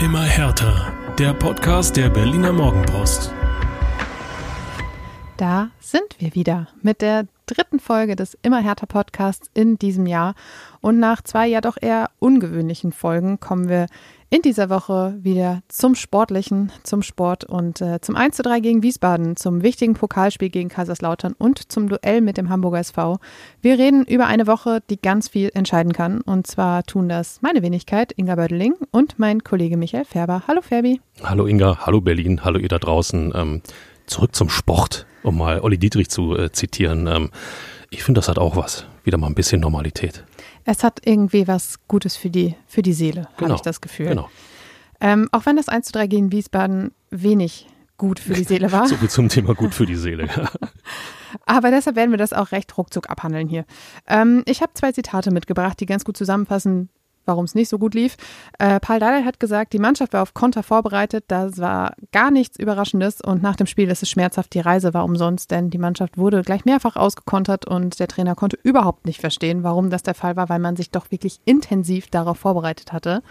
Immer härter. Der Podcast der Berliner Morgenpost. Da sind wir wieder mit der dritten Folge des Immer härter Podcasts in diesem Jahr. Und nach zwei ja doch eher ungewöhnlichen Folgen kommen wir in dieser Woche wieder zum Sportlichen, zum Sport und äh, zum 1 zu 3 gegen Wiesbaden, zum wichtigen Pokalspiel gegen Kaiserslautern und zum Duell mit dem Hamburger SV. Wir reden über eine Woche, die ganz viel entscheiden kann. Und zwar tun das meine Wenigkeit, Inga Bödeling, und mein Kollege Michael Färber. Hallo Ferbi. Hallo Inga, hallo Berlin, hallo ihr da draußen. Ähm, zurück zum Sport, um mal Olli Dietrich zu äh, zitieren. Ähm, ich finde, das hat auch was. Wieder mal ein bisschen Normalität. Es hat irgendwie was Gutes für die, für die Seele, genau. habe ich das Gefühl. Genau. Ähm, auch wenn das 1 zu 3 gegen Wiesbaden wenig gut für die Seele war. so viel zum Thema gut für die Seele. Aber deshalb werden wir das auch recht ruckzuck abhandeln hier. Ähm, ich habe zwei Zitate mitgebracht, die ganz gut zusammenfassen, warum es nicht so gut lief. Äh, Paul Dardai hat gesagt, die Mannschaft war auf Konter vorbereitet. Das war gar nichts Überraschendes und nach dem Spiel ist es schmerzhaft. Die Reise war umsonst, denn die Mannschaft wurde gleich mehrfach ausgekontert und der Trainer konnte überhaupt nicht verstehen, warum das der Fall war, weil man sich doch wirklich intensiv darauf vorbereitet hatte.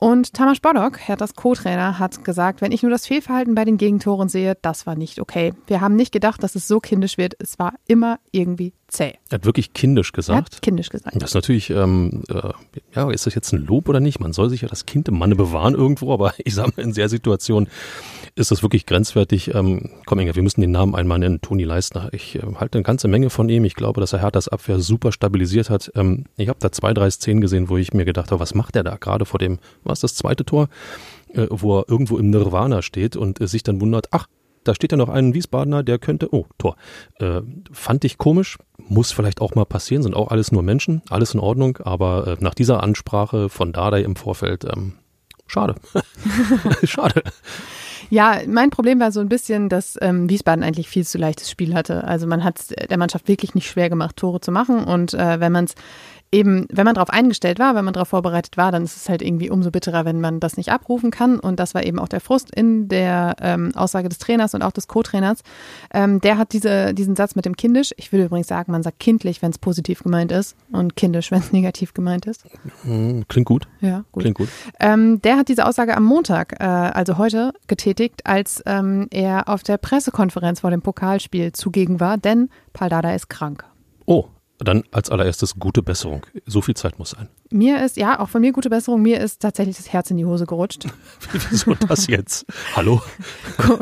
Und Tamas Bodok, Herthas Co-Trainer, hat gesagt, wenn ich nur das Fehlverhalten bei den Gegentoren sehe, das war nicht okay. Wir haben nicht gedacht, dass es so kindisch wird. Es war immer irgendwie zäh. Er hat wirklich kindisch gesagt. Er hat kindisch gesagt. Das ist natürlich, ähm, äh, ja, ist das jetzt ein Lob oder nicht? Man soll sich ja das Kind im Manne bewahren irgendwo, aber ich sage mal, in der Situation ist das wirklich grenzwertig. Ähm, komm, Inga, wir müssen den Namen einmal nennen, Toni Leistner. Ich äh, halte eine ganze Menge von ihm. Ich glaube, dass er Herthas Abwehr super stabilisiert hat. Ähm, ich habe da zwei, drei Szenen gesehen, wo ich mir gedacht habe, was macht er da gerade vor dem, was das zweite Tor, äh, wo er irgendwo im Nirvana steht und äh, sich dann wundert, ach, da steht ja noch ein Wiesbadener, der könnte, oh, Tor. Äh, fand ich komisch, muss vielleicht auch mal passieren, sind auch alles nur Menschen, alles in Ordnung, aber äh, nach dieser Ansprache von Dardai im Vorfeld, ähm, schade. schade. Ja, mein Problem war so ein bisschen, dass ähm, Wiesbaden eigentlich viel zu leichtes Spiel hatte. Also man hat der Mannschaft wirklich nicht schwer gemacht, Tore zu machen. Und äh, wenn man es eben, wenn man darauf eingestellt war, wenn man darauf vorbereitet war, dann ist es halt irgendwie umso bitterer, wenn man das nicht abrufen kann. Und das war eben auch der Frust in der ähm, Aussage des Trainers und auch des Co-Trainers. Ähm, der hat diese, diesen Satz mit dem kindisch. Ich würde übrigens sagen, man sagt kindlich, wenn es positiv gemeint ist und kindisch, wenn es negativ gemeint ist. Hm, klingt gut. Ja, gut. Klingt gut. Ähm, der hat diese Aussage am Montag, äh, also heute, getätigt, als ähm, er auf der Pressekonferenz vor dem Pokalspiel zugegen war, denn Paldada ist krank. Oh, dann als allererstes gute Besserung. So viel Zeit muss sein. Mir ist, ja, auch von mir gute Besserung, mir ist tatsächlich das Herz in die Hose gerutscht. Wieso das jetzt? Hallo?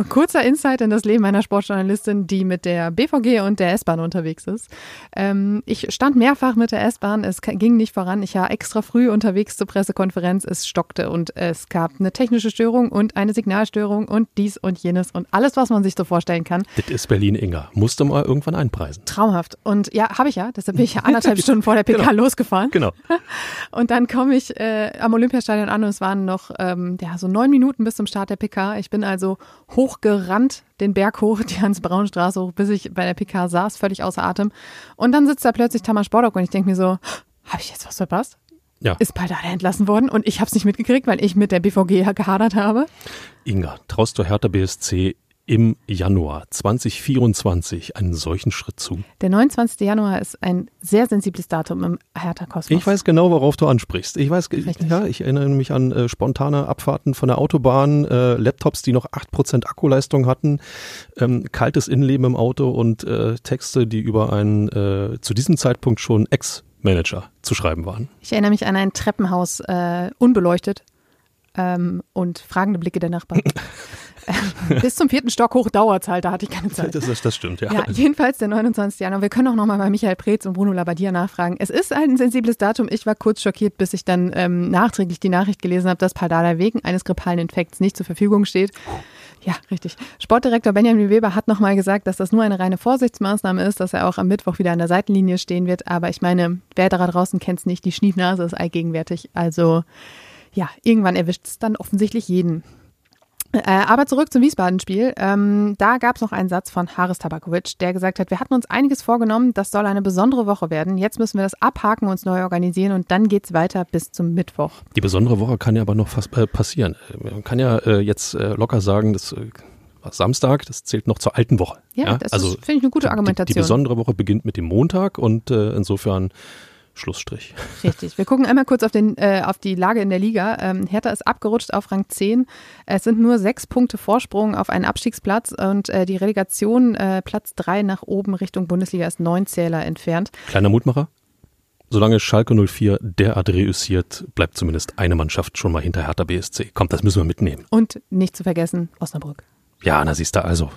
Kurzer Insight in das Leben meiner Sportjournalistin, die mit der BVG und der S-Bahn unterwegs ist. Ähm, ich stand mehrfach mit der S-Bahn, es ging nicht voran. Ich war extra früh unterwegs zur Pressekonferenz, es stockte und es gab eine technische Störung und eine Signalstörung und dies und jenes und alles, was man sich so vorstellen kann. Das ist Berlin-Inga. Musste mal irgendwann einpreisen. Traumhaft. Und ja, habe ich ja. Deshalb bin ich ja anderthalb Stunden vor der PK genau. losgefahren. Genau. Und dann komme ich äh, am Olympiastadion an und es waren noch ähm, ja, so neun Minuten bis zum Start der PK. Ich bin also hochgerannt, den Berg hoch, die Hans-Braun-Straße hoch, bis ich bei der PK saß, völlig außer Atem. Und dann sitzt da plötzlich Tamas Spordock und ich denke mir so, habe ich jetzt was verpasst? Ja. Ist Paldada entlassen worden und ich habe es nicht mitgekriegt, weil ich mit der BVG gehadert habe. Inga, traust du Hertha BSC im Januar 2024 einen solchen Schritt zu? Der 29. Januar ist ein sehr sensibles Datum im Hertha-Kosmos. Ich weiß genau, worauf du ansprichst. Ich weiß, Richtig. ja, ich erinnere mich an äh, spontane Abfahrten von der Autobahn, äh, Laptops, die noch 8% Akkuleistung hatten, ähm, kaltes Innenleben im Auto und äh, Texte, die über einen äh, zu diesem Zeitpunkt schon Ex-Manager zu schreiben waren. Ich erinnere mich an ein Treppenhaus, äh, unbeleuchtet ähm, und fragende Blicke der Nachbarn. Bis zum vierten Stock hoch dauert es halt, da hatte ich keine Zeit. Das, das stimmt, ja. ja. Jedenfalls der 29. Januar. Wir können auch nochmal bei Michael Preetz und Bruno Labbadia nachfragen. Es ist ein sensibles Datum. Ich war kurz schockiert, bis ich dann ähm, nachträglich die Nachricht gelesen habe, dass Paldada wegen eines grippalen Infekts nicht zur Verfügung steht. Ja, richtig. Sportdirektor Benjamin Weber hat nochmal gesagt, dass das nur eine reine Vorsichtsmaßnahme ist, dass er auch am Mittwoch wieder an der Seitenlinie stehen wird. Aber ich meine, wer da draußen kennt es nicht, die Schniefnase ist allgegenwärtig. Also ja, irgendwann erwischt es dann offensichtlich jeden. Äh, aber zurück zum Wiesbaden-Spiel. Ähm, da gab es noch einen Satz von Haris Tabakovic, der gesagt hat, wir hatten uns einiges vorgenommen, das soll eine besondere Woche werden. Jetzt müssen wir das abhaken, uns neu organisieren und dann geht es weiter bis zum Mittwoch. Die besondere Woche kann ja aber noch fast äh, passieren. Man kann ja äh, jetzt äh, locker sagen, das äh, Samstag, das zählt noch zur alten Woche. Ja, ja? das also, finde ich eine gute Argumentation. Die, die, besondere Woche beginnt mit dem Montag und äh, insofern Schlussstrich. Richtig. Wir gucken einmal kurz auf, den, äh, auf die Lage in der Liga. Ähm, Hertha ist abgerutscht auf Rang 10. Es sind nur sechs Punkte Vorsprung auf einen Abstiegsplatz und äh, die Relegation äh, Platz 3 nach oben Richtung Bundesliga ist neun Zähler entfernt. Kleiner Mutmacher. Solange Schalke 04 derart reüssiert, bleibt zumindest eine Mannschaft schon mal hinter Hertha BSC. Kommt, das müssen wir mitnehmen. Und nicht zu vergessen, Osnabrück. Ja, na siehst du also.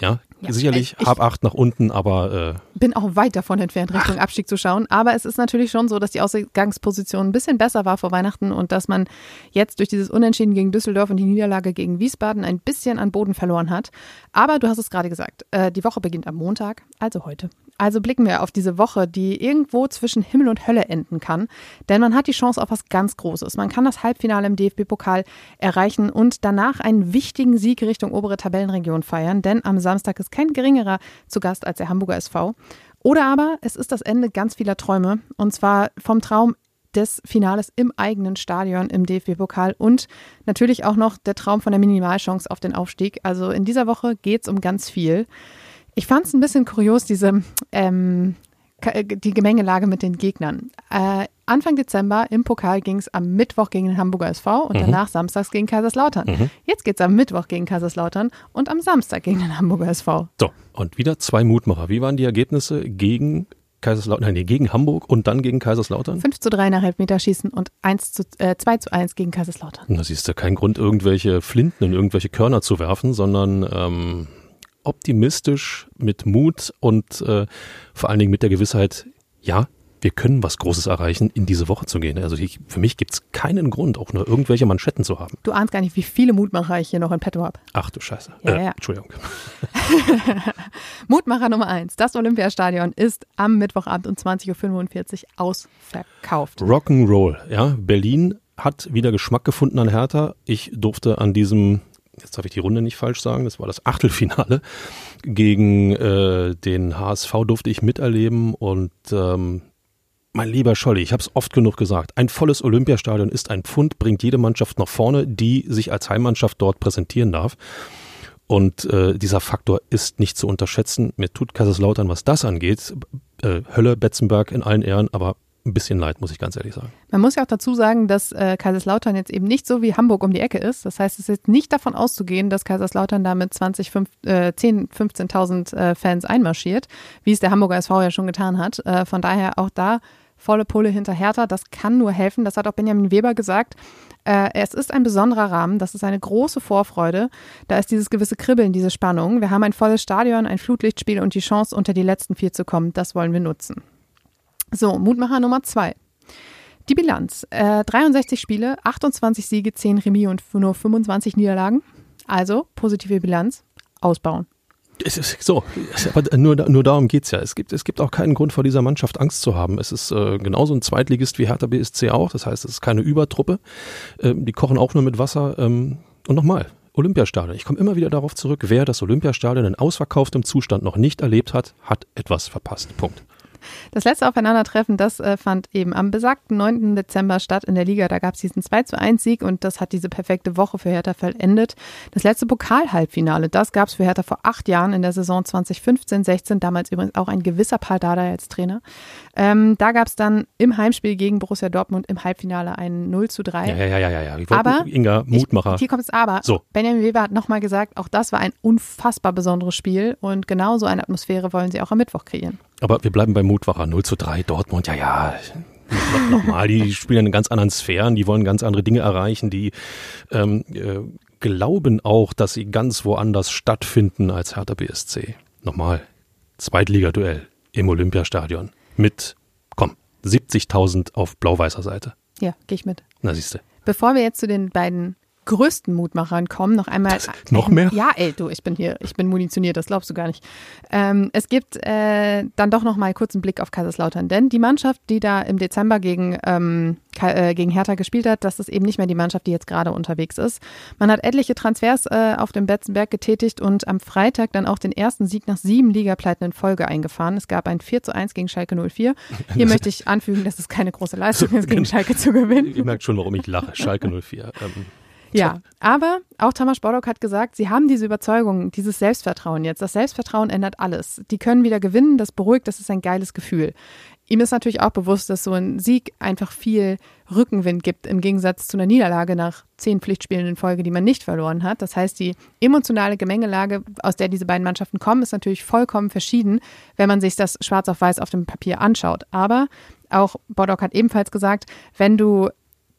Ja, ja sicherlich ich, hab acht nach unten, aber äh, bin auch weit davon entfernt, Richtung Ach. Abstieg zu schauen. Aber es ist natürlich schon so, dass die Ausgangsposition ein bisschen besser war vor Weihnachten und dass man jetzt durch dieses Unentschieden gegen Düsseldorf und die Niederlage gegen Wiesbaden ein bisschen an Boden verloren hat. Aber du hast es gerade gesagt, äh, die Woche beginnt am Montag, also heute. Also blicken wir auf diese Woche, die irgendwo zwischen Himmel und Hölle enden kann. Denn man hat die Chance auf was ganz Großes. Man kann das Halbfinale im DFB-Pokal erreichen und danach einen wichtigen Sieg Richtung obere Tabellenregion feiern. Denn am Samstag ist kein geringerer zu Gast als der Hamburger SV. Oder aber es ist das Ende ganz vieler Träume. Und zwar vom Traum des Finales im eigenen Stadion im DFB-Pokal und natürlich auch noch der Traum von der Minimalchance auf den Aufstieg. Also in dieser Woche geht es um ganz viel. Ich fand es ein bisschen kurios, diese ähm, äh, die Gemengelage mit den Gegnern. Äh, Anfang Dezember im Pokal ging es am Mittwoch gegen den Hamburger SV und mhm. danach samstags gegen Kaiserslautern. Mhm. Jetzt geht es am Mittwoch gegen Kaiserslautern und am Samstag gegen den Hamburger SV. So, und wieder zwei Mutmacher. Wie waren die Ergebnisse gegen Kaiserslautern, nein, gegen Hamburg und dann gegen Kaiserslautern? 5 zu 3 nach Elfmeterschießen und 1 zu, äh, 2 zu 1 gegen Kaiserslautern. Da siehst du keinen Grund, irgendwelche Flinten in irgendwelche Körner zu werfen, sondern ähm, optimistisch, mit Mut und äh, vor allen Dingen mit der Gewissheit, ja, wir können was Großes erreichen, in diese Woche zu gehen. Also ich, für mich gibt es keinen Grund, auch nur irgendwelche Manschetten zu haben. Du ahnst gar nicht, wie viele Mutmacher ich hier noch in petto habe. Ach du Scheiße. Ja, äh, ja. Entschuldigung. Mutmacher Nummer eins. Das Olympiastadion ist am Mittwochabend um 20.45 Uhr ausverkauft. Rock'n'Roll, ja. Berlin hat wieder Geschmack gefunden an Hertha. Ich durfte an diesem jetzt darf ich die Runde nicht falsch sagen, das war das Achtelfinale. Gegen äh, den HSV durfte ich miterleben und ähm, mein lieber Scholli, ich habe es oft genug gesagt, ein volles Olympiastadion ist ein Pfund, bringt jede Mannschaft nach vorne, die sich als Heimmannschaft dort präsentieren darf. Und äh, dieser Faktor ist nicht zu unterschätzen. Mir tut Kaiserslautern, was das angeht, äh, Hölle, Betzenberg in allen Ehren, aber ein bisschen leid, muss ich ganz ehrlich sagen. Man muss ja auch dazu sagen, dass äh, Kaiserslautern jetzt eben nicht so wie Hamburg um die Ecke ist. Das heißt, es ist nicht davon auszugehen, dass Kaiserslautern da mit 20, 5, äh, 10, 15.000 äh, Fans einmarschiert, wie es der Hamburger SV ja schon getan hat. Äh, von daher auch da volle Pulle hinter Hertha. Das kann nur helfen. Das hat auch Benjamin Weber gesagt. Äh, es ist ein besonderer Rahmen. Das ist eine große Vorfreude. Da ist dieses gewisse Kribbeln, diese Spannung. Wir haben ein volles Stadion, ein Flutlichtspiel und die Chance, unter die letzten vier zu kommen. Das wollen wir nutzen. So, Mutmacher Nummer zwei. Die Bilanz. Äh, 63 Spiele, 28 Siege, 10 Remis und nur 25 Niederlagen. Also positive Bilanz, ausbauen. Es ist so, aber nur, nur darum geht es ja. Es gibt, es gibt auch keinen Grund vor dieser Mannschaft Angst zu haben. Es ist äh, genauso ein Zweitligist wie Hertha BSC auch. Das heißt, es ist keine Übertruppe. Ähm, die kochen auch nur mit Wasser. Ähm, und nochmal, Olympiastadion. Ich komme immer wieder darauf zurück, wer das Olympiastadion in ausverkauftem Zustand noch nicht erlebt hat, hat etwas verpasst. Punkt. Das letzte Aufeinandertreffen, das äh, fand eben am besagten 9. Dezember statt in der Liga. Da gab es diesen 2 zu 1 Sieg und das hat diese perfekte Woche für Hertha vollendet. Das letzte Pokal-Halbfinale, das gab es für Hertha vor acht Jahren in der Saison 2015-16. Damals übrigens auch ein gewisser Paul Dardai als Trainer. Ähm, da gab es dann im Heimspiel gegen Borussia Dortmund im Halbfinale ein 0 zu 3. Ja, ja, ja, ja. ja. Ich aber, Inga, Mutmacher. Ich, hier kommt es aber. So. Benjamin Weber hat nochmal gesagt, auch das war ein unfassbar besonderes Spiel und genau so eine Atmosphäre wollen sie auch am Mittwoch kreieren. Aber wir bleiben bei Mutwacher 0 zu 3, Dortmund, ja, ja. Nochmal, die spielen in ganz anderen Sphären, die wollen ganz andere Dinge erreichen, die ähm, äh, glauben auch, dass sie ganz woanders stattfinden als Hertha BSC. Nochmal, Zweitligaduell im Olympiastadion mit, komm, 70.000 auf blau-weißer Seite. Ja, gehe ich mit. Na siehste. Bevor wir jetzt zu den beiden größten Mutmachern kommen. Noch einmal. Das, noch mehr? Ja, ey, du, ich bin hier, ich bin munitioniert, das glaubst du gar nicht. Ähm, es gibt äh, dann doch noch mal kurz einen Blick auf Kaiserslautern, denn die Mannschaft, die da im Dezember gegen, ähm, äh, gegen Hertha gespielt hat, das ist eben nicht mehr die Mannschaft, die jetzt gerade unterwegs ist. Man hat etliche Transfers äh, auf dem Betzenberg getätigt und am Freitag dann auch den ersten Sieg nach sieben Ligapleiten in Folge eingefahren. Es gab ein 4 zu 1 gegen Schalke 04. Hier möchte ich anfügen, dass es keine große Leistung ist, gegen Schalke zu gewinnen. Ihr merkt schon, warum ich lache. Schalke 04. Ähm, ja, aber auch Thomas Bordock hat gesagt, sie haben diese Überzeugung, dieses Selbstvertrauen jetzt. Das Selbstvertrauen ändert alles. Die können wieder gewinnen, das beruhigt, das ist ein geiles Gefühl. ihm ist natürlich auch bewusst, dass so ein Sieg einfach viel Rückenwind gibt, im Gegensatz zu einer Niederlage nach zehn Pflichtspielen in Folge, die man nicht verloren hat. Das heißt, die emotionale Gemengelage, aus der diese beiden Mannschaften kommen, ist natürlich vollkommen verschieden, wenn man sich das schwarz auf weiß auf dem Papier anschaut. Aber auch Bodok hat ebenfalls gesagt, wenn du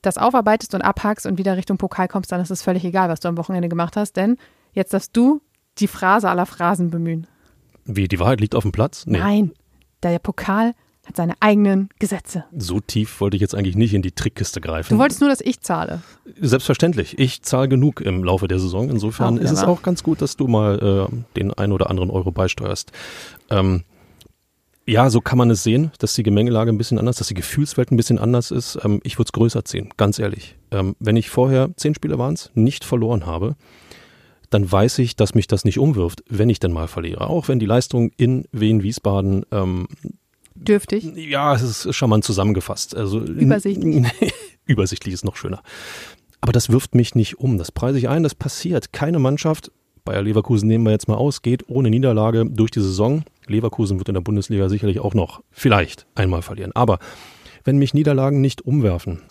das aufarbeitest und abhackst und wieder Richtung Pokal kommst, dann ist es völlig egal, was du am Wochenende gemacht hast, denn jetzt darfst du die Phrase aller Phrasen bemühen. Wie, die Wahrheit liegt auf dem Platz? Nee. Nein, der Pokal hat seine eigenen Gesetze. So tief wollte ich jetzt eigentlich nicht in die Trickkiste greifen. Du wolltest nur, dass ich zahle. Selbstverständlich. Ich zahle genug im Laufe der Saison. Insofern ist es auch ganz gut, dass du mal äh, den ein oder anderen Euro beisteuerst. Ähm, ja, so kann man es sehen, dass die Gemengelage ein bisschen anders, dass die Gefühlswelt ein bisschen anders ist. Ähm, ich würde es größer ziehen, ganz ehrlich. Ähm, wenn ich vorher, zehn Spiele waren es, nicht verloren habe, dann weiß ich, dass mich das nicht umwirft, wenn ich denn mal verliere. Auch wenn die Leistung in Wien-Wiesbaden ähm, Dürftig? Ja, es ist charmant zusammengefasst. Also, Übersichtlich. Übersichtlich ist noch schöner. Aber das wirft mich nicht um. Das preise ich ein, das passiert. Keine Mannschaft, Bayer Leverkusen nehmen wir jetzt mal aus, geht ohne Niederlage durch die Saison. Leverkusen wird in der Bundesliga sicherlich auch noch vielleicht einmal verlieren. Aber wenn mich Niederlagen nicht umwerfen,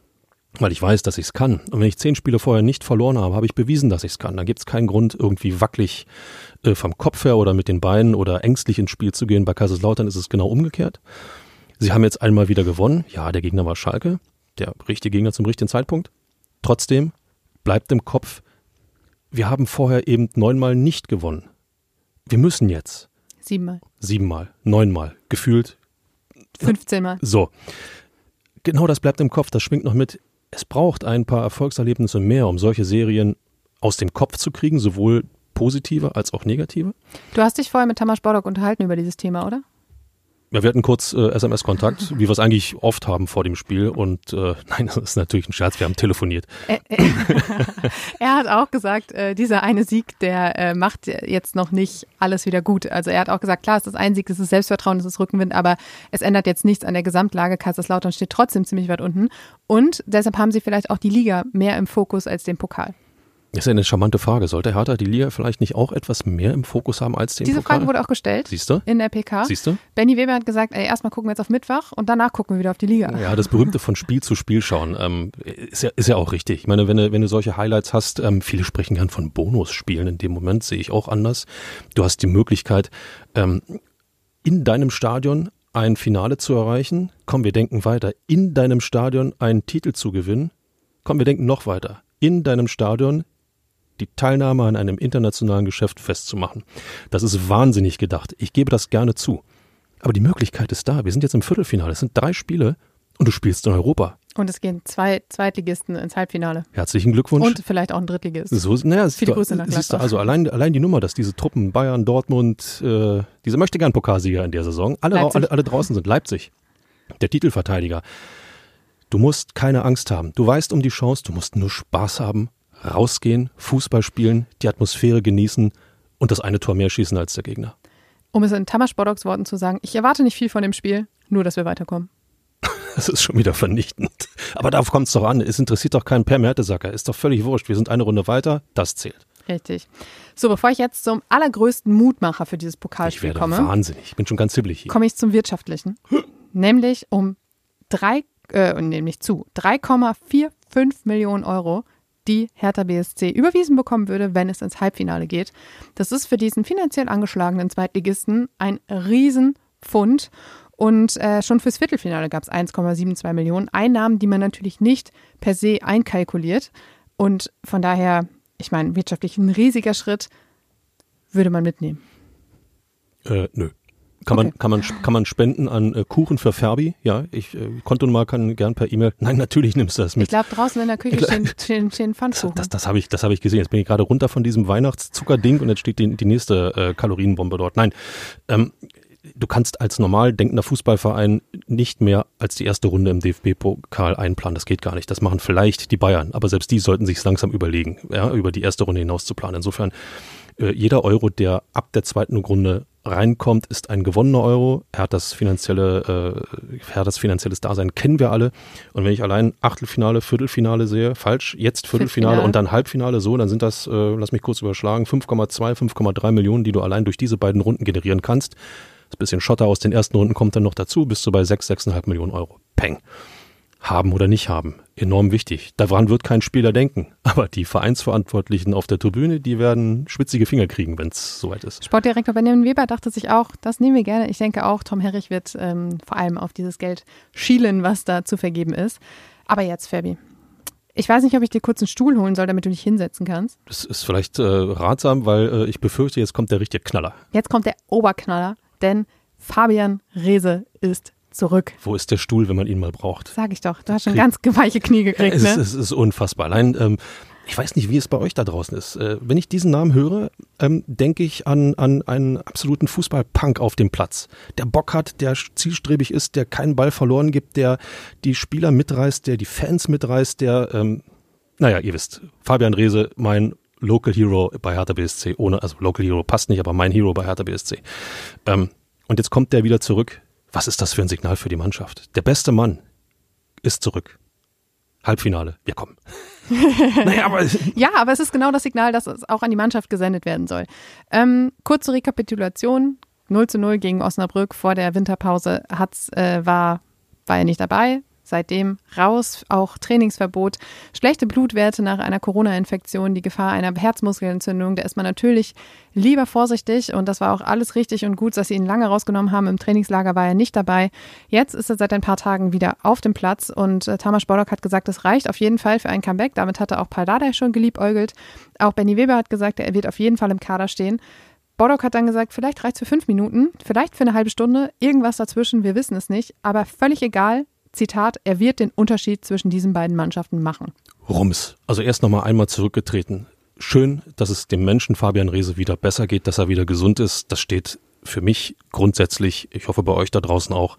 weil ich weiß, dass ich es kann. Und wenn ich zehn Spiele vorher nicht verloren habe, habe ich bewiesen, dass ich es kann. Dann gibt es keinen Grund, irgendwie wackelig äh, vom Kopf her oder mit den Beinen oder ängstlich ins Spiel zu gehen. Bei Kaiserslautern ist es genau umgekehrt. Sie haben jetzt einmal wieder gewonnen. Ja, der Gegner war Schalke, der richtige Gegner zum richtigen Zeitpunkt. Trotzdem bleibt im Kopf, wir haben vorher eben neunmal nicht gewonnen. Wir müssen jetzt. Siebenmal. Siebenmal, neunmal, gefühlt. 15 Mal. So. Genau das bleibt im Kopf, das schwingt noch mit es braucht ein paar Erfolgserlebnisse mehr, um solche Serien aus dem Kopf zu kriegen, sowohl positive als auch negative. Du hast dich vorher mit Tamas Bodok unterhalten über dieses Thema, oder? Ja, wir hatten kurz äh, SMS-Kontakt, wie wir es eigentlich oft haben vor dem Spiel. Und äh, nein, das ist natürlich ein Scherz, wir haben telefoniert. Er, er hat auch gesagt, äh, dieser eine Sieg, der äh, macht jetzt noch nicht alles wieder gut. Also er hat auch gesagt, klar, es ist ein Sieg, es ist Selbstvertrauen, es ist Rückenwind, aber es ändert jetzt nichts an der Gesamtlage. Kaiserslautern steht trotzdem ziemlich weit unten. Und deshalb haben sie vielleicht auch die Liga mehr im Fokus als den Pokal. Das ist ja eine charmante Frage. Sollte Hertha die Liga vielleicht nicht auch etwas mehr im Fokus haben als den Diese Pokal? Frage wurde auch gestellt. Siehst du? In der PK. Siehst du? Benny Weber hat gesagt, ey, erstmal gucken wir jetzt auf Mittwoch und danach gucken wir wieder auf die Liga. Ja, das berühmte von Spiel zu Spiel schauen ähm, ist, ja, ist ja auch richtig. Ich meine, wenn du, wenn du solche Highlights hast, ähm, viele sprechen gern von Bonusspielen. In dem Moment sehe ich auch anders. Du hast die Möglichkeit, ähm, in deinem Stadion ein Finale zu erreichen. Komm, wir denken weiter. In deinem Stadion einen Titel zu gewinnen. Komm, wir denken noch weiter. In deinem Stadion die Teilnahme an einem internationalen Geschäft festzumachen. Das ist wahnsinnig gedacht. Ich gebe das gerne zu. Aber die Möglichkeit ist da. Wir sind jetzt im Viertelfinale. Es sind drei Spiele und du spielst in Europa. Und es gehen zwei Zweitligisten ins Halbfinale. Herzlichen Glückwunsch. Und vielleicht auch ein Drittligist. So, naja, Viele Grüße nach siehst du, also allein, allein die Nummer, dass diese Truppen Bayern, Dortmund, äh, diese möchte gern Pokalsieger in der Saison, alle, alle, alle draußen sind. Leipzig, der Titelverteidiger. Du musst keine Angst haben. Du weißt um die Chance, du musst nur Spaß haben rausgehen, Fußball spielen, die Atmosphäre genießen und das eine Tor mehr schießen als der Gegner. Um es in Tamas Bodoks Worten zu sagen, ich erwarte nicht viel von dem Spiel, nur dass wir weiterkommen. Das ist schon wieder vernichtend. Aber darauf kommt es doch an. Es interessiert doch keinen Per Mertesacker. Ist doch völlig wurscht. Wir sind eine Runde weiter. Das zählt. Richtig. So, bevor ich jetzt zum allergrößten Mutmacher für dieses Pokalspiel ich komme. Wahnsinnig. Ich bin schon ganz zibbelig hier. Komme ich zum Wirtschaftlichen. nämlich um drei, äh, nämlich zu 3,45 Millionen Euro die Hertha BSC überwiesen bekommen würde, wenn es ins Halbfinale geht. Das ist für diesen finanziell angeschlagenen Zweitligisten ein Riesenfund. Und äh, schon fürs Viertelfinale gab es 1,72 Millionen Einnahmen, die man natürlich nicht per se einkalkuliert. Und von daher, ich meine, wirtschaftlich ein riesiger Schritt, würde man mitnehmen. Äh, nö. Kann, okay. man, kann, man, kann man spenden an äh, Kuchen für Ferbi? Ja, ich äh, konnte mal kann gern per E-Mail. Nein, natürlich nimmst du das mit. Ich glaube, draußen in der Küche stehen, stehen, stehen Pfannkuchen. Das, das, das habe ich, hab ich gesehen. Jetzt bin ich gerade runter von diesem Weihnachtszuckerding und jetzt steht die, die nächste äh, Kalorienbombe dort. Nein, ähm, du kannst als normal denkender Fußballverein nicht mehr als die erste Runde im DFB-Pokal einplanen. Das geht gar nicht. Das machen vielleicht die Bayern, aber selbst die sollten sich langsam überlegen, ja, über die erste Runde hinaus zu planen. Insofern, äh, jeder Euro, der ab der zweiten Runde reinkommt, ist ein gewonnener Euro. Er hat das finanzielle, äh, er hat das finanzielles Dasein, kennen wir alle. Und wenn ich allein Achtelfinale, Viertelfinale sehe, falsch, jetzt Viertelfinale Viertelfinale. und dann Halbfinale so, dann sind das, äh, lass mich kurz überschlagen, 5,2, 5,3 Millionen, die du allein durch diese beiden Runden generieren kannst. Das bisschen Schotter aus den ersten Runden kommt dann noch dazu, bist du bei 6, 6,5 Millionen Euro. Peng. Haben oder nicht haben. Enorm wichtig. Daran wird kein Spieler denken. Aber die Vereinsverantwortlichen auf der Tribüne, die werden schwitzige Finger kriegen, wenn es soweit ist. Sportdirektor Benjamin Weber dachte sich auch, das nehmen wir gerne. Ich denke auch, Tom Herrich wird ähm, vor allem auf dieses Geld schielen, was da zu vergeben ist. Aber jetzt, Fabi, ich weiß nicht, ob ich dir kurz einen Stuhl holen soll, damit du dich hinsetzen kannst. Das ist vielleicht äh, ratsam, weil äh, ich befürchte, jetzt kommt der richtige Knaller. Jetzt kommt der Oberknaller, denn Fabian Rehse ist zurück. Wo ist der Stuhl, wenn man ihn mal braucht? Sag ich doch, du hast schon Krieg. ganz weiche Knie gekriegt. Es, ne? ist, es ist unfassbar. Allein, ähm, ich weiß nicht, wie es bei euch da draußen ist. Äh, wenn ich diesen Namen höre, ähm, denke ich an, an einen absoluten Fußballpunk auf dem Platz. Der Bock hat, der zielstrebig ist, der keinen Ball verloren gibt, der die Spieler mitreißt, der die Fans mitreißt, der, ähm, naja, ihr wisst, Fabian Rehse, mein Local Hero bei Hertha BSC, ohne, also Local Hero passt nicht, aber mein Hero bei Hertha BSC. Ähm, und jetzt kommt der wieder zurück. Was ist das für ein Signal für die Mannschaft? Der beste Mann ist zurück. Halbfinale, wir kommen. naja, aber ja, aber es ist genau das Signal, dass es auch an die Mannschaft gesendet werden soll. Ähm, kurze Rekapitulation. 0 zu 0 gegen Osnabrück vor der Winterpause hat's, äh, war, war er nicht dabei, seitdem raus, auch Trainingsverbot, schlechte Blutwerte nach einer Corona-Infektion, die Gefahr einer Herzmuskelentzündung. Da ist man natürlich lieber vorsichtig und das war auch alles richtig und gut, dass sie ihn lange rausgenommen haben. Im Trainingslager war er nicht dabei. Jetzt ist er seit ein paar Tagen wieder auf dem Platz und äh, Tamas Bordock hat gesagt, es reicht auf jeden Fall für ein Comeback. Damit hatte auch Paul Dardai schon geliebäugelt. Auch Benny Weber hat gesagt, er wird auf jeden Fall im Kader stehen. Bordock hat dann gesagt, vielleicht reicht es für fünf Minuten, vielleicht für eine halbe Stunde, irgendwas dazwischen, wir wissen es nicht, aber völlig egal, Zitat, er wird den Unterschied zwischen diesen beiden Mannschaften machen. Rums. Also erst nochmal einmal zurückgetreten. Schön, dass es dem Menschen Fabian Rehse wieder besser geht, dass er wieder gesund ist. Das steht für mich grundsätzlich, ich hoffe bei euch da draußen auch,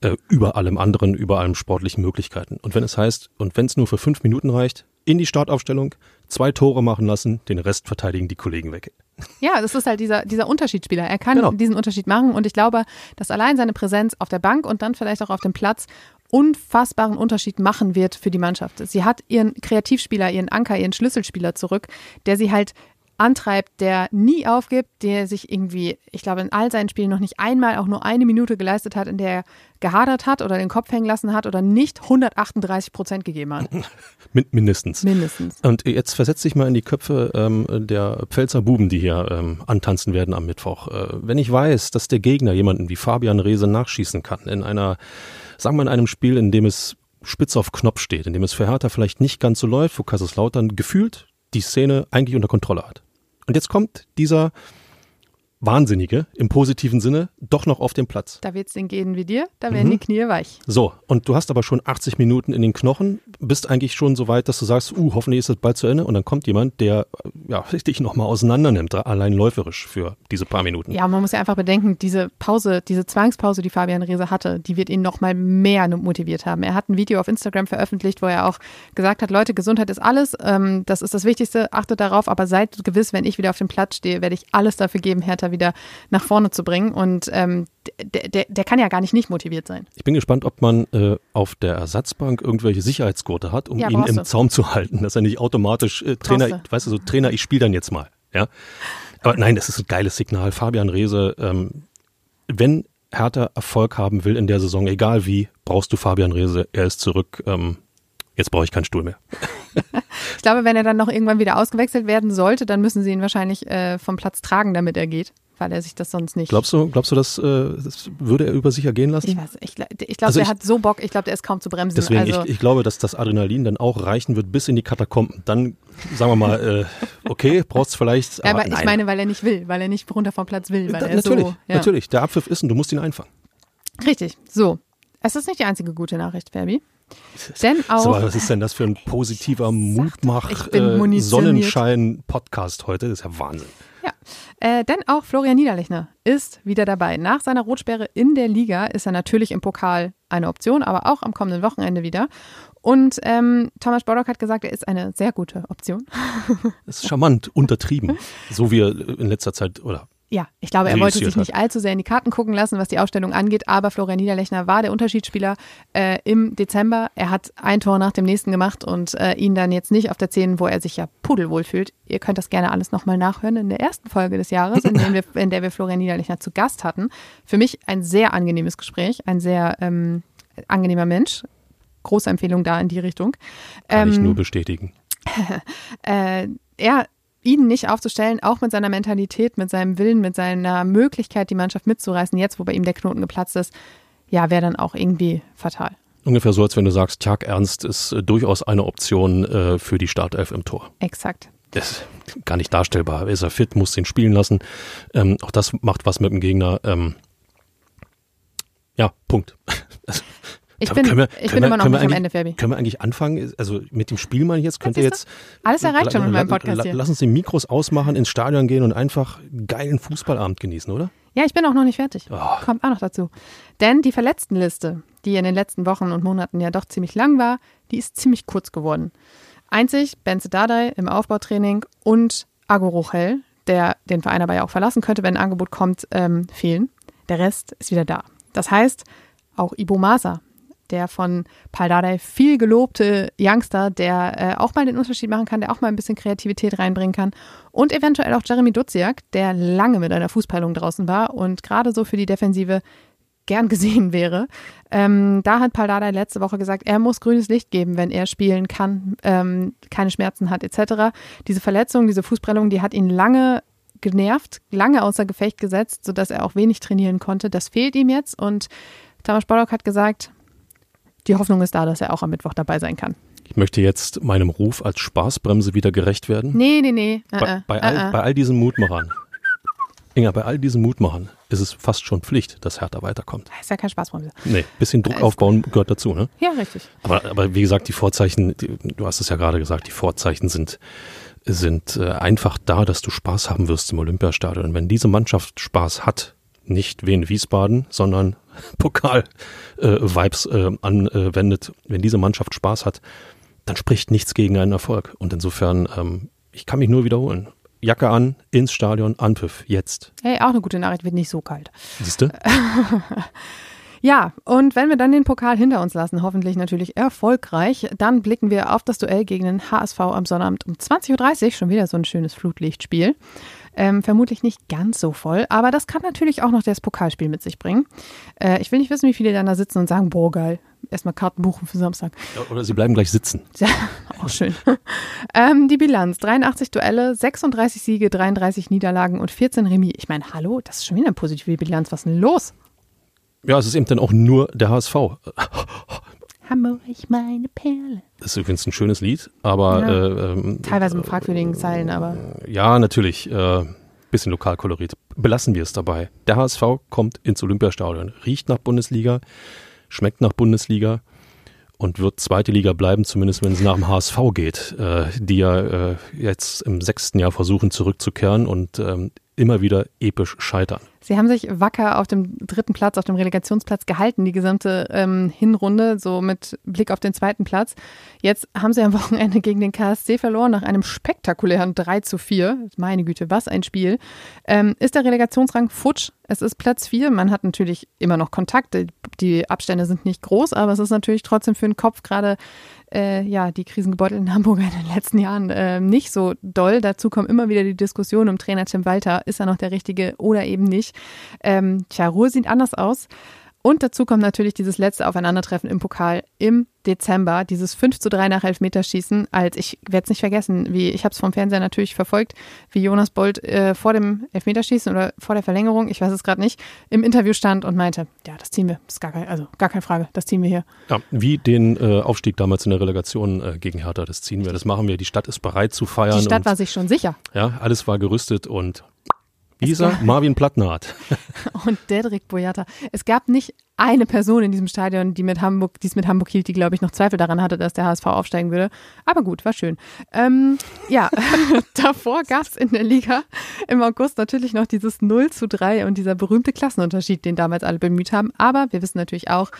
äh, über allem anderen, über allen sportlichen Möglichkeiten. Und wenn es heißt, und wenn es nur für fünf Minuten reicht, in die Startaufstellung, zwei Tore machen lassen, den Rest verteidigen die Kollegen weg. Ja, das ist halt dieser, dieser Unterschiedsspieler. Er kann genau. diesen Unterschied machen und ich glaube, dass allein seine Präsenz auf der Bank und dann vielleicht auch auf dem Platz unfassbaren Unterschied machen wird für die Mannschaft. Sie hat ihren Kreativspieler, ihren Anker, ihren Schlüsselspieler zurück, der sie halt antreibt, der nie aufgibt, der sich irgendwie, ich glaube, in all seinen Spielen noch nicht einmal auch nur eine Minute geleistet hat, in der er gehadert hat oder den Kopf hängen lassen hat oder nicht 138 Prozent gegeben hat. Mindestens. Mindestens. Und jetzt versetz dich mal in die Köpfe ähm, der Pfälzer Buben, die hier ähm, antanzen werden am Mittwoch. Äh, wenn ich weiß, dass der Gegner jemanden wie Fabian Rehse nachschießen kann in einer sagen wir in einem Spiel, in dem es spitz auf Knopf steht, in dem es für Hertha vielleicht nicht ganz so läuft, wo Kaiserslautern gefühlt die Szene eigentlich unter Kontrolle hat. Und jetzt kommt dieser Wahnsinnige im positiven Sinne doch noch auf dem Platz. Da wird es den gehen wie dir, da werden mhm. die Knie weich. So, und du hast aber schon 80 Minuten in den Knochen, bist eigentlich schon so weit, dass du sagst, uh, hoffentlich ist das bald zu Ende und dann kommt jemand, der ja, dich nochmal auseinander nimmt, allein läuferisch für diese paar Minuten. Ja, man muss ja einfach bedenken, diese Pause, diese Zwangspause, die Fabian Reese hatte, die wird ihn nochmal mehr motiviert haben. Er hat ein Video auf Instagram veröffentlicht, wo er auch gesagt hat, Leute, Gesundheit ist alles, ähm, das ist das Wichtigste, achtet darauf, aber seid gewiss, wenn ich wieder auf dem Platz stehe, werde ich alles dafür geben, Hertha Charakter wieder nach vorne zu bringen. Und ähm, der, der, der kann ja gar nicht nicht motiviert sein. Ich bin gespannt, ob man äh, auf der Ersatzbank irgendwelche Sicherheitsgurte hat, um ja, ihn im du. Zaum zu halten, dass er nicht automatisch äh, Trainer, weißt du, so Trainer, ich spiele dann jetzt mal. Ja. Aber nein, das ist ein geiles Signal. Fabian Reese, ähm, wenn Hertha Erfolg haben will in der Saison, egal wie, brauchst du Fabian Reese. Er ist zurück. Ähm, jetzt brauche ich keinen Stuhl mehr. ich glaube, wenn er dann noch irgendwann wieder ausgewechselt werden sollte, dann müssen sie ihn wahrscheinlich äh, vom Platz tragen, damit er geht weil er sich das sonst nicht. Glaubst du, glaubst du, das, äh, das würde er über sich ergehen lassen? Ich weiß, ich, ich glaube, also er hat so Bock, ich glaube, der ist kaum zu bremsen. Deswegen, also ich, ich glaube, dass das Adrenalin dann auch reichen wird bis in die Katakomben. Dann, sagen wir mal, äh, okay, brauchst du vielleicht. Ja, aber, aber ich meine, weil er nicht will, weil er nicht runter vom Platz will. Weil da, er natürlich, so, ja. natürlich. Der Abpfiff ist und du musst ihn einfangen. Richtig, so. Es ist nicht die einzige gute Nachricht, Fabi. Denn auch, so, was ist denn das für ein positiver Mutmach äh, heute? Das ist ja Wahnsinn. Äh, denn auch Florian Niederlechner ist wieder dabei. Nach seiner Rotsperre in der Liga ist er natürlich im Pokal eine Option, aber auch am kommenden Wochenende wieder. Und ähm, Thomas Bordock hat gesagt, er ist eine sehr gute Option. Das ist charmant, untertrieben. So wie er in letzter Zeit oder Ja, ich glaube, er wollte sich reüssiert nicht allzu sehr in die Karten gucken lassen, was die Aufstellung angeht, aber Florian Niederlechner war der Unterschiedsspieler äh, im Dezember. Er hat ein Tor nach dem nächsten gemacht und äh, ihn dann jetzt nicht auf der 10, wo er sich ja pudelwohl fühlt. Ihr könnt das gerne alles nochmal nachhören in der ersten Folge des Jahres, in, der wir, in der wir Florian Niederlechner zu Gast hatten. Für mich ein sehr angenehmes Gespräch, ein sehr ähm, angenehmer Mensch. Große Empfehlung da in die Richtung. Kann ich Ähm, nur bestätigen. äh, er ihn nicht aufzustellen, auch mit seiner Mentalität, mit seinem Willen, mit seiner Möglichkeit, die Mannschaft mitzureißen, jetzt wo bei ihm der Knoten geplatzt ist, ja, wäre dann auch irgendwie fatal. Ungefähr so, als wenn du sagst, Tag Ernst ist äh, durchaus eine Option äh, für die Startelf im Tor. Exakt. Das ist gar nicht darstellbar. Ist er fit, muss ihn spielen lassen. Ähm, auch das macht was mit dem Gegner. Ähm, ja, Punkt. Ich bin, wir- ich bin wir- immer noch nicht am Ende, Fabi. Können wir eigentlich anfangen? Also mit dem Spiel mal jetzt könnt ihr jetzt. Alles erreicht schon mit meinem Podcast hier. Lass uns die Mikros ausmachen, ins Stadion gehen und einfach geilen Fußballabend genießen, oder? Ja, ich bin auch noch nicht fertig. Oh. Kommt auch noch dazu. Denn die Verletztenliste, die in den letzten Wochen und Monaten ja doch ziemlich lang war, die ist ziemlich kurz geworden. Einzig Benze Dardai im Aufbautraining und Ago Rochel, der den Verein aber ja auch verlassen könnte, wenn ein Angebot kommt, ähm, fehlen. Der Rest ist wieder da. Das heißt, auch Ibo Masa, der von Dardai viel gelobte Youngster, der äh, auch mal den Unterschied machen kann, der auch mal ein bisschen Kreativität reinbringen kann. Und eventuell auch Jeremy Duziak, der lange mit einer Fußpeilung draußen war und gerade so für die Defensive gern gesehen wäre. Ähm, da hat Dardai letzte Woche gesagt, er muss grünes Licht geben, wenn er spielen kann, ähm, keine Schmerzen hat etc. Diese Verletzung, diese Fußprellung, die hat ihn lange genervt, lange außer Gefecht gesetzt, sodass er auch wenig trainieren konnte. Das fehlt ihm jetzt und Thomas Bollock hat gesagt, die Hoffnung ist da, dass er auch am Mittwoch dabei sein kann. Ich möchte jetzt meinem Ruf als Spaßbremse wieder gerecht werden. Nee, nee, nee. äh, Bei, äh, bei, äh, all, äh. bei all diesen Mutmachern. Inga, bei all diesen Mutmachern ist es fast schon Pflicht, dass Hertha weiterkommt. ist ja kein Spaßbremse. Nee, bisschen Druck Ist aufbauen gehört dazu, ne? Ja, richtig. Aber, aber wie gesagt, die Vorzeichen, die, du hast es ja gerade gesagt, die Vorzeichen sind, sind äh, einfach da, dass du Spaß haben wirst im Olympiastadion. Und wenn diese Mannschaft Spaß hat, nicht wie in Wiesbaden, sondern Pokal-Vibes äh, anwendet, wenn diese Mannschaft Spaß hat, dann spricht nichts gegen einen Erfolg. Und insofern, ähm, ich kann mich nur wiederholen. Jacke an, ins Stadion, Anpfiff, jetzt. Hey, auch eine gute Nachricht, wird nicht so kalt. Siehst du? Ja, und wenn wir dann den Pokal hinter uns lassen, hoffentlich natürlich erfolgreich, dann blicken wir auf das Duell gegen den HSV am Sonnabend um 20.30 Uhr. Schon wieder so ein schönes Flutlichtspiel. Ähm, vermutlich nicht ganz so voll, aber das kann natürlich auch noch das Pokalspiel mit sich bringen. Äh, ich will nicht wissen, wie viele dann da sitzen und sagen, boah, geil, erstmal Karten buchen für Samstag. Oder sie bleiben gleich sitzen. Ja, auch schön. ähm, die Bilanz, 83 Duelle, 36 Siege, 33 Niederlagen und 14 Remis. Ich meine, hallo, das ist schon wieder eine positive Bilanz. Was ist denn los? Ja, es ist eben dann auch nur der HSV. Hamburg, meine Perle. Das ist übrigens ein schönes Lied, aber Ja. äh, ähm, Teilweise mit fragwürdigen Zeilen, aber ja, natürlich, äh, bisschen Lokalkolorit. Belassen wir es dabei. Der HSV kommt ins Olympiastadion, riecht nach Bundesliga, schmeckt nach Bundesliga und wird zweite Liga bleiben, zumindest wenn es nach dem HSV geht, äh, die ja äh, jetzt im sechsten Jahr versuchen zurückzukehren und ähm, immer wieder episch scheitern. Sie haben sich wacker auf dem dritten Platz, auf dem Relegationsplatz gehalten, die gesamte ähm, Hinrunde, so mit Blick auf den zweiten Platz. Jetzt haben sie am Wochenende gegen den KSC verloren, nach einem spektakulären 3 zu 4. Meine Güte, was ein Spiel. Ähm, ist der Relegationsrang futsch? Es ist Platz 4. Man hat natürlich immer noch Kontakte. Die Abstände sind nicht groß, aber es ist natürlich trotzdem für den Kopf gerade äh, ja, die krisengebeutelten Hamburger in den letzten Jahren äh, nicht so doll. Dazu kommen immer wieder die Diskussionen um Trainer Tim Walter. Ist er noch der Richtige oder eben nicht? Ähm, tja, Ruhe sieht anders aus. Und dazu kommt natürlich dieses letzte Aufeinandertreffen im Pokal im Dezember, dieses 5 zu 3 nach Elfmeterschießen, als ich werde es nicht vergessen, wie ich habe es vom Fernseher natürlich verfolgt, wie Jonas Bolt äh, vor dem Elfmeterschießen oder vor der Verlängerung, ich weiß es gerade nicht, im Interview stand und meinte, ja, das ziehen wir, das ist gar kein, also gar keine Frage, das ziehen wir hier. Ja, wie den äh, Aufstieg damals in der Relegation äh, gegen Hertha, das ziehen wir, das machen wir. Die Stadt ist bereit zu feiern. Die Stadt und, war sich schon sicher. Ja, alles war gerüstet und er? gab- Marvin Plattnaht. Und Dedrick Boyata. Es gab nicht eine Person in diesem Stadion, die mit Hamburg, die es mit Hamburg hielt, die, glaube ich, noch Zweifel daran hatte, dass der HSV aufsteigen würde. Aber gut, war schön. Ähm, ja, davor gab es in der Liga im August natürlich noch dieses 0 zu 3 und dieser berühmte Klassenunterschied, den damals alle bemüht haben. Aber wir wissen natürlich auch,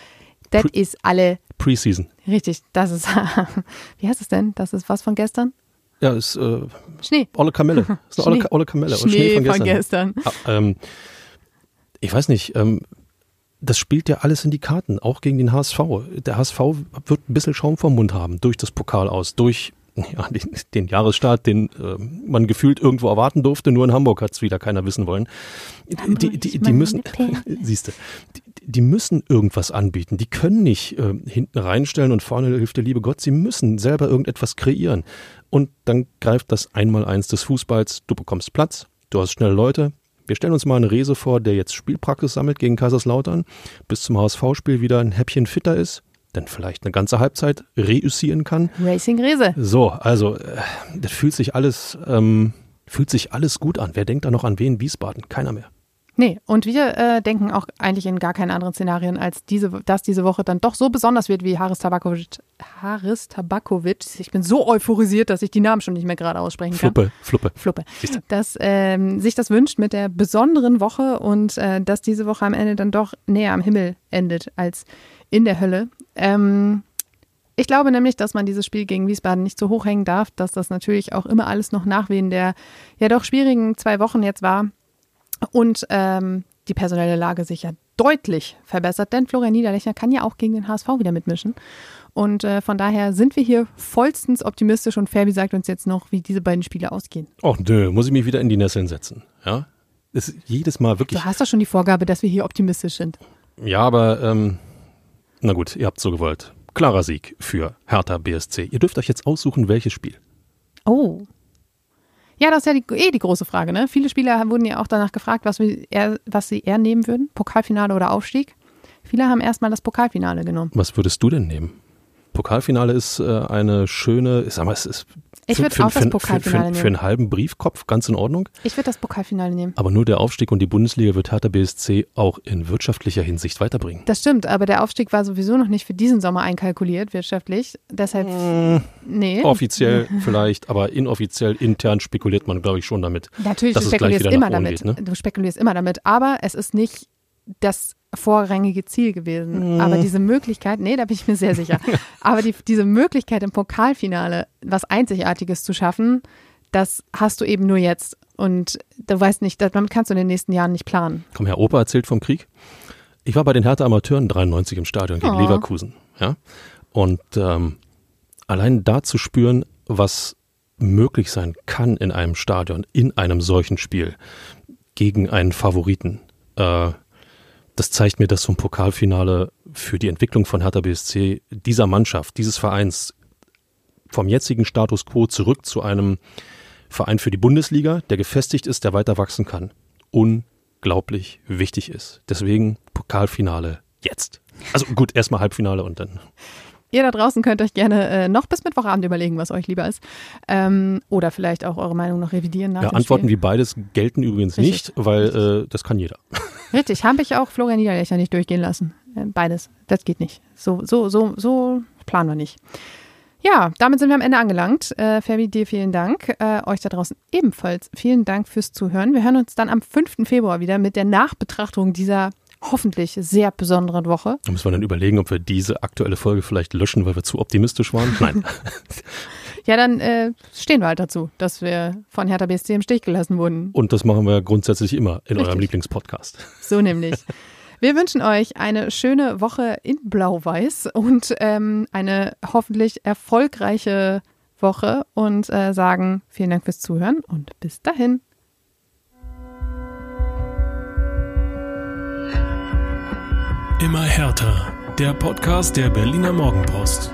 das ist alle Preseason. richtig. Das ist, wie heißt es denn? Das ist was von gestern? Ja, ist äh, Schnee. Olle Kamelle. Ist eine Schnee. Olle, Olle Kamelle. Schnee, Schnee von von gestern. gestern. Ah, ähm, ich weiß nicht, ähm, das spielt ja alles in die Karten, auch gegen den HSV. Der HSV wird ein bisschen Schaum vom Mund haben, durch das Pokal aus, durch ja, den, den Jahresstart, den äh, man gefühlt irgendwo erwarten durfte, nur in Hamburg hat es wieder keiner wissen wollen. Die, die, die müssen, siehste, die, die müssen irgendwas anbieten. Die können nicht äh, hinten reinstellen und vorne hilft der liebe Gott. Sie müssen selber irgendetwas kreieren. Und dann greift das Einmaleins des Fußballs. Du bekommst Platz, du hast schnell Leute. Wir stellen uns mal einen Rese vor, der jetzt Spielpraxis sammelt gegen Kaiserslautern, bis zum HSV-Spiel wieder ein Häppchen fitter ist, dann vielleicht eine ganze Halbzeit reüssieren kann. Racing Rese. So, also äh, das fühlt sich alles, ähm, fühlt sich alles gut an. Wer denkt da noch an wen Wiesbaden? Keiner mehr. Nee, und wir äh, denken auch eigentlich in gar keinen anderen Szenarien, als diese, dass diese Woche dann doch so besonders wird wie Haris Tabakovic. Haris Tabakovic. Ich bin so euphorisiert, dass ich die Namen schon nicht mehr gerade aussprechen kann. Fluppe, Fluppe. Fluppe. Dass ähm, sich das wünscht mit der besonderen Woche und äh, dass diese Woche am Ende dann doch näher am Himmel endet als in der Hölle. Ähm, ich glaube nämlich, dass man dieses Spiel gegen Wiesbaden nicht so hoch hängen darf, dass das natürlich auch immer alles noch Nachwehen der ja doch schwierigen zwei Wochen jetzt war und ähm, die personelle Lage sich ja deutlich verbessert, denn Florian Niederlechner kann ja auch gegen den HSV wieder mitmischen. Und äh, von daher sind wir hier vollstens optimistisch und Fabi sagt uns jetzt noch, wie diese beiden Spiele ausgehen. Ach nö, muss ich mich wieder in die Nesseln setzen. Ja, das ist jedes Mal wirklich. Du hast doch schon die Vorgabe, dass wir hier optimistisch sind. Ja, aber ähm, na gut, ihr habt so gewollt. Klarer Sieg für Hertha BSC. Ihr dürft euch jetzt aussuchen, welches Spiel. Oh. Ja, das ist ja die, eh die große Frage. Ne? Viele Spieler wurden ja auch danach gefragt, was, eher, was sie eher nehmen würden. Pokalfinale oder Aufstieg. Viele haben erstmal das Pokalfinale genommen. Was würdest du denn nehmen? Pokalfinale ist äh, eine schöne, ich sag mal, es ist Ich für, würde für, auch das für, für, Pokalfinale für, für nehmen. einen halben Briefkopf ganz in Ordnung. Ich würde das Pokalfinale nehmen. Aber nur der Aufstieg und die Bundesliga wird Hertha BSC auch in wirtschaftlicher Hinsicht weiterbringen. Das stimmt, aber der Aufstieg war sowieso noch nicht für diesen Sommer einkalkuliert, wirtschaftlich. Deshalb, nee. Offiziell vielleicht, aber inoffiziell, intern spekuliert man, glaube ich, schon damit. Natürlich, du spekulierst immer damit. geht, ne? Du spekulierst immer damit, aber es ist nicht das vorrangige Ziel gewesen. Aber diese Möglichkeit, nee, da bin ich mir sehr sicher. aber die, diese Möglichkeit im Pokalfinale was Einzigartiges zu schaffen, das hast du eben nur jetzt. Und du weißt nicht, damit kannst du in den nächsten Jahren nicht planen. Komm, Herr Opa erzählt vom Krieg. Ich war bei den Hertha Amateuren 93 im Stadion gegen Oh. Leverkusen. Ja? Und ähm, allein da zu spüren, was möglich sein kann in einem Stadion, in einem solchen Spiel, gegen einen Favoriten, äh, das zeigt mir, dass so ein Pokalfinale für die Entwicklung von Hertha BSC, dieser Mannschaft, dieses Vereins, vom jetzigen Status quo zurück zu einem Verein für die Bundesliga, der gefestigt ist, der weiter wachsen kann, unglaublich wichtig ist. Deswegen Pokalfinale jetzt. Also gut, erstmal Halbfinale und dann. Ihr da draußen könnt euch gerne äh, noch bis Mittwochabend überlegen, was euch lieber ist. Ähm, oder vielleicht auch eure Meinung noch revidieren nach Ja, Antworten Spiel. wie beides gelten übrigens Richtig. nicht, weil äh, das kann jeder. Richtig, habe ich auch Florian Niederlechner nicht durchgehen lassen. Äh, Beides. Das geht nicht. So, so, so, so planen wir nicht. Ja, damit sind wir am Ende angelangt. Äh, Fabi, dir vielen Dank. Äh, euch da draußen ebenfalls vielen Dank fürs Zuhören. Wir hören uns dann am 5. Februar wieder mit der Nachbetrachtung dieser hoffentlich sehr besonderen Woche. Da müssen wir dann überlegen, ob wir diese aktuelle Folge vielleicht löschen, weil wir zu optimistisch waren. Nein. Ja, dann äh, stehen wir halt dazu, dass wir von Hertha BSC im Stich gelassen wurden. Und das machen wir grundsätzlich immer in Richtig. eurem Lieblingspodcast. So nämlich. Wir wünschen euch eine schöne Woche in Blau-Weiß und ähm, eine hoffentlich erfolgreiche Woche und äh, sagen vielen Dank fürs Zuhören und bis dahin. Immer härter. Der Podcast der Berliner Morgenpost.